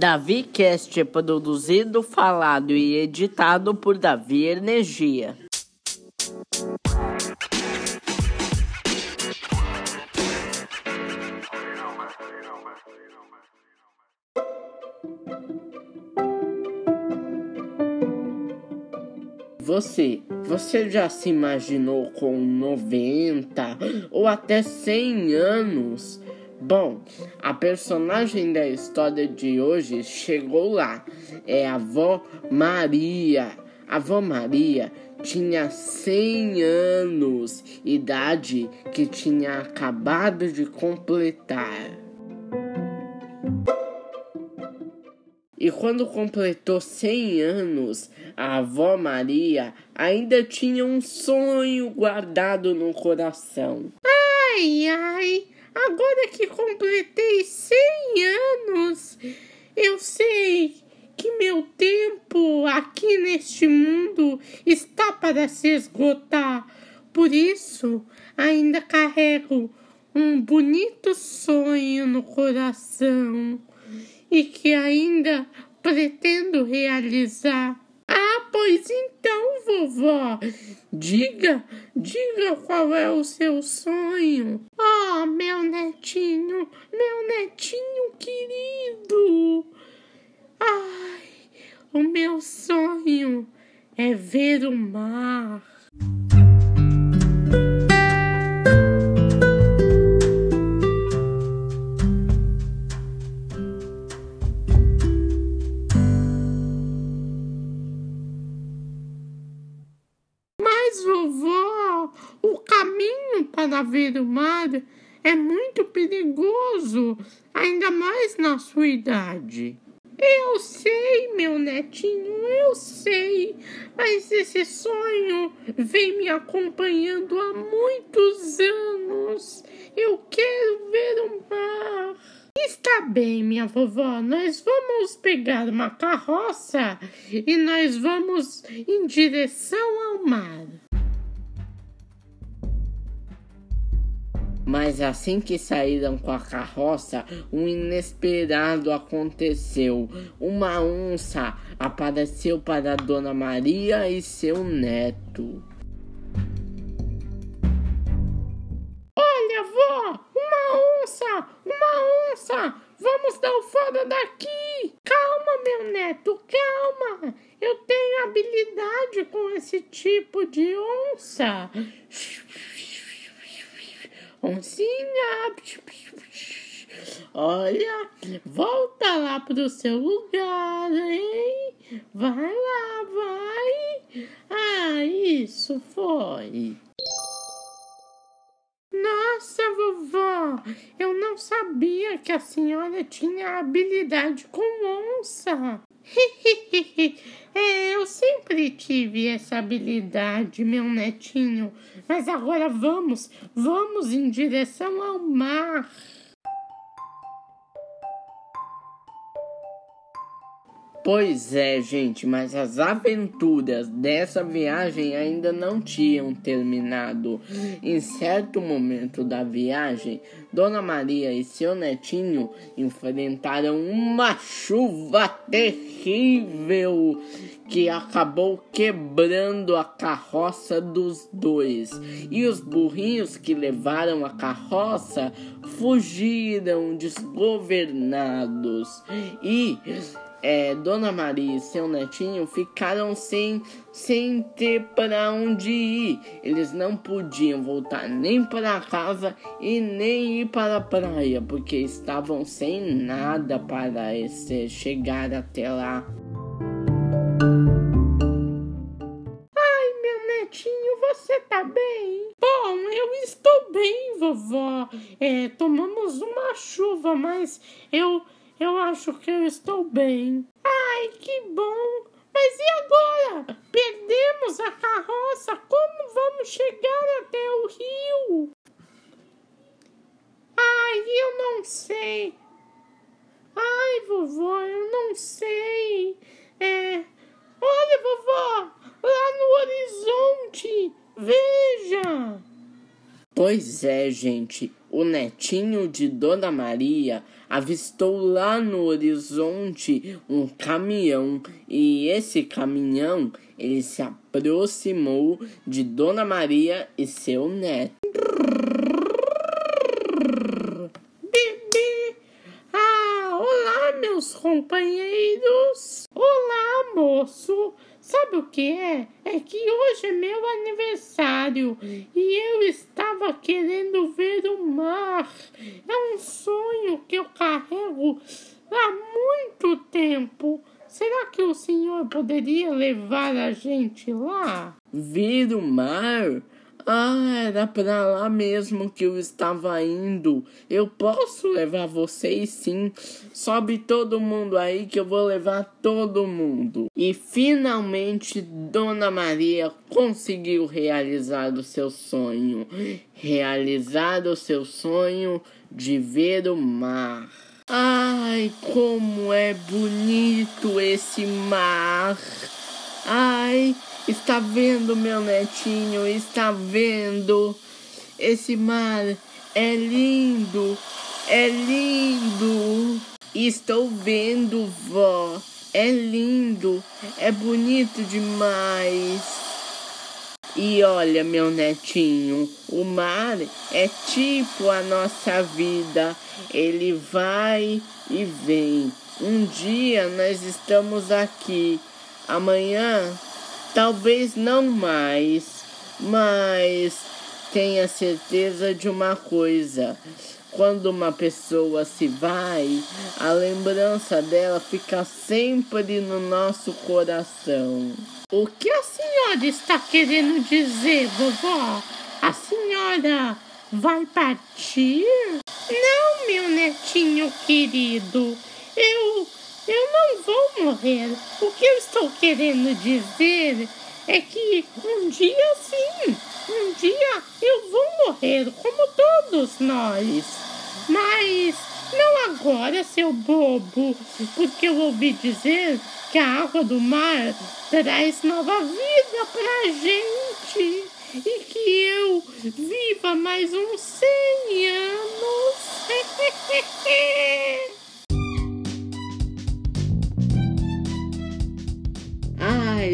Davi Cast é produzido, falado e editado por Davi Energia. Você, você já se imaginou com 90 ou até 100 anos? Bom, a personagem da história de hoje chegou lá. É a avó Maria. A avó Maria tinha 100 anos, idade que tinha acabado de completar. E quando completou 100 anos, a avó Maria ainda tinha um sonho guardado no coração. Ai, ai, agora que completei 100 anos, eu sei que meu tempo aqui neste mundo está para se esgotar. Por isso, ainda carrego um bonito sonho no coração e que ainda pretendo realizar. Ah, pois então, vovó, diga, diga qual é o seu sonho. Oh, meu netinho, meu netinho querido. Ai, o meu sonho é ver o mar. Mas, vovó, o caminho para ver o mar é muito perigoso, ainda mais na sua idade. Eu sei, meu netinho, eu sei, mas esse sonho vem me acompanhando há muitos anos. Eu quero ver o mar. Está bem, minha vovó, nós vamos pegar uma carroça e nós vamos em direção ao mar. Mas assim que saíram com a carroça, um inesperado aconteceu. Uma onça apareceu para Dona Maria e seu neto. Olha, vó, uma onça, uma onça. Vamos dar fora daqui. Calma, meu neto, calma. Eu tenho habilidade com esse tipo de onça. Oncinha, olha, volta lá pro seu lugar, hein? Vai lá, vai. Ah, isso foi. Nossa, vovó, eu não sabia que a senhora tinha habilidade com onça. é, eu sempre tive essa habilidade, meu netinho. Mas agora vamos, vamos em direção ao mar. Pois é, gente, mas as aventuras dessa viagem ainda não tinham terminado. Em certo momento da viagem, Dona Maria e seu netinho enfrentaram uma chuva terrível que acabou quebrando a carroça dos dois. E os burrinhos que levaram a carroça fugiram desgovernados. E é, Dona Maria e seu netinho ficaram sem, sem ter para onde ir. Eles não podiam voltar nem para casa e nem ir para a praia, porque estavam sem nada para esse, chegar até lá. Ai, meu netinho, você tá bem? Bom, eu estou bem, vovó. É, tomamos uma chuva, mas eu eu acho que eu estou bem. Ai, que bom! Mas e agora? Perdemos a carroça. Como vamos chegar até o rio? Ai, eu não sei. Ai, vovó, eu não sei. É. Olha, vovó, lá no horizonte. Veja. Pois é, gente. O netinho de Dona Maria avistou lá no horizonte um caminhão e esse caminhão ele se aproximou de Dona Maria e seu neto. Bebê! Ah, olá, meus companheiros! Olá, moço! Sabe o que é? É que hoje é meu aniversário e eu estava querendo ver o mar. É um sonho que eu carrego há muito tempo. Será que o senhor poderia levar a gente lá? Ver o mar? Ah, era pra lá mesmo que eu estava indo. Eu posso levar vocês sim. Sobe todo mundo aí que eu vou levar todo mundo. E finalmente Dona Maria conseguiu realizar o seu sonho. Realizar o seu sonho de ver o mar. Ai, como é bonito esse mar. Ai, Está vendo, meu netinho? Está vendo? Esse mar é lindo, é lindo. Estou vendo, vó. É lindo, é bonito demais. E olha, meu netinho, o mar é tipo a nossa vida. Ele vai e vem. Um dia nós estamos aqui, amanhã Talvez não mais, mas tenha certeza de uma coisa. Quando uma pessoa se vai, a lembrança dela fica sempre no nosso coração. O que a senhora está querendo dizer, vovó? A senhora vai partir? Não, meu netinho querido. Eu eu não vou morrer. O que eu estou querendo dizer é que um dia sim, um dia eu vou morrer, como todos nós. Mas não agora, seu bobo, porque eu ouvi dizer que a água do mar traz nova vida pra gente e que eu viva mais uns cem anos.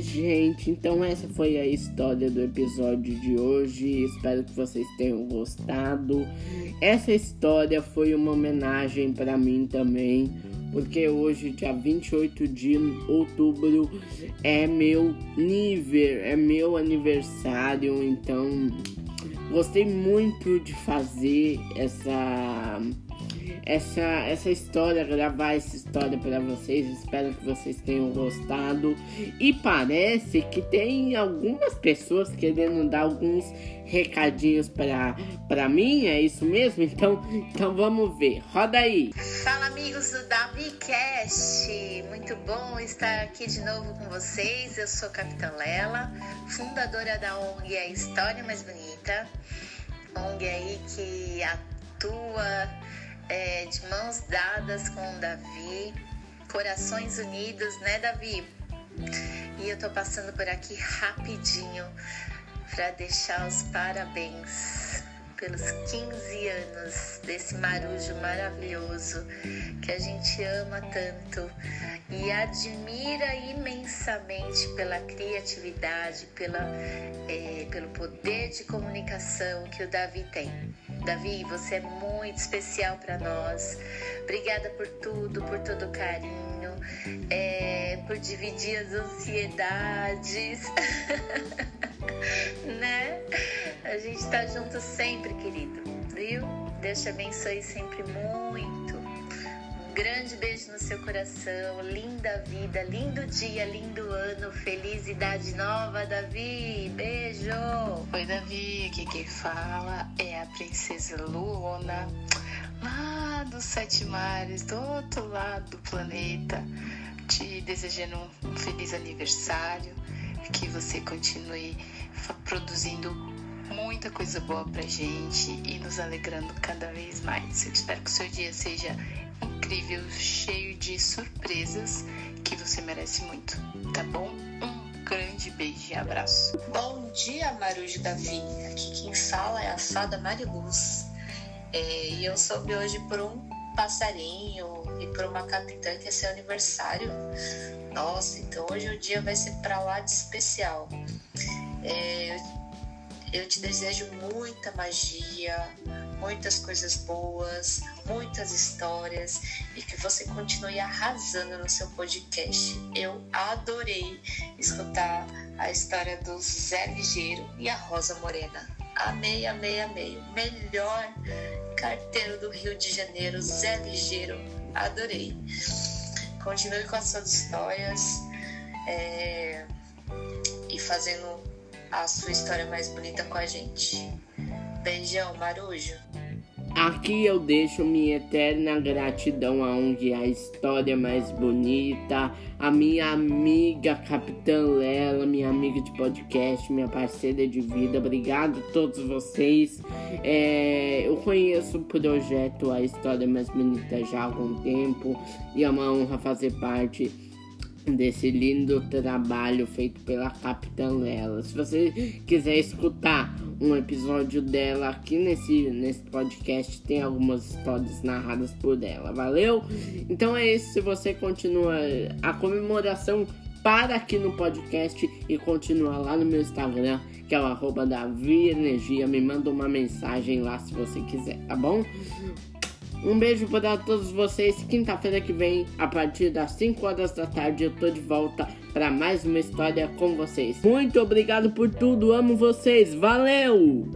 Gente, então essa foi a história do episódio de hoje. Espero que vocês tenham gostado. Essa história foi uma homenagem para mim também, porque hoje, dia 28 de outubro, é meu nível, é meu aniversário, então gostei muito de fazer essa essa, essa história, gravar essa história para vocês. Espero que vocês tenham gostado. E parece que tem algumas pessoas querendo dar alguns recadinhos para mim, é isso mesmo? Então, então vamos ver. Roda aí. Fala amigos do Davi Cast. Muito bom estar aqui de novo com vocês. Eu sou Capitã Lela, fundadora da ONG A História Mais Bonita. ONG aí que atua é, de mãos dadas com Davi, corações unidos, né, Davi? E eu tô passando por aqui rapidinho para deixar os parabéns pelos 15 anos desse marujo maravilhoso que a gente ama tanto e admira imensamente pela criatividade, pela, é, pelo poder de comunicação que o Davi tem. Davi, você é muito especial para nós. Obrigada por tudo, por todo o carinho, é, por dividir as ansiedades, né? A gente tá junto sempre, querido, viu? Deus te abençoe sempre muito. Um grande beijo no seu coração, linda vida, lindo dia, lindo ano, feliz idade nova, Davi. Beijo! Oi, Davi, aqui quem fala é a princesa Luona, lá dos sete mares, do outro lado do planeta, te desejando um feliz aniversário, que você continue produzindo muita coisa boa pra gente e nos alegrando cada vez mais. Eu espero que o seu dia seja incrível, cheio de surpresas que você merece muito, tá bom? Um grande beijo e abraço. Bom dia, Marujo Davi. Aqui quem fala é a fada Mariluz. É, e eu soube hoje por um passarinho e por uma capitã que é seu aniversário. Nossa, então hoje o dia vai ser para lá de especial. É, te desejo muita magia, muitas coisas boas, muitas histórias e que você continue arrasando no seu podcast. Eu adorei escutar a história do Zé Ligeiro e a Rosa Morena. Amei, amei, amei. Melhor carteiro do Rio de Janeiro, Zé Ligeiro. Adorei. Continue com as suas histórias é, e fazendo a sua história mais bonita com a gente. Beijão, Marujo. Aqui eu deixo minha eterna gratidão a ONG A História Mais Bonita, a minha amiga Capitã Lela, minha amiga de podcast, minha parceira de vida. Obrigado a todos vocês. É, eu conheço o projeto A História Mais Bonita já há algum tempo e é uma honra fazer parte desse lindo trabalho feito pela Capitã Lela. Se você quiser escutar um episódio dela aqui nesse, nesse podcast, tem algumas histórias narradas por ela, valeu? Então é isso, se você continua a comemoração para aqui no podcast e continua lá no meu Instagram, que é o arroba Davi Energia, me manda uma mensagem lá se você quiser, tá bom? Um beijo para todos vocês. Quinta-feira que vem, a partir das 5 horas da tarde, eu tô de volta para mais uma história com vocês. Muito obrigado por tudo. Amo vocês. Valeu!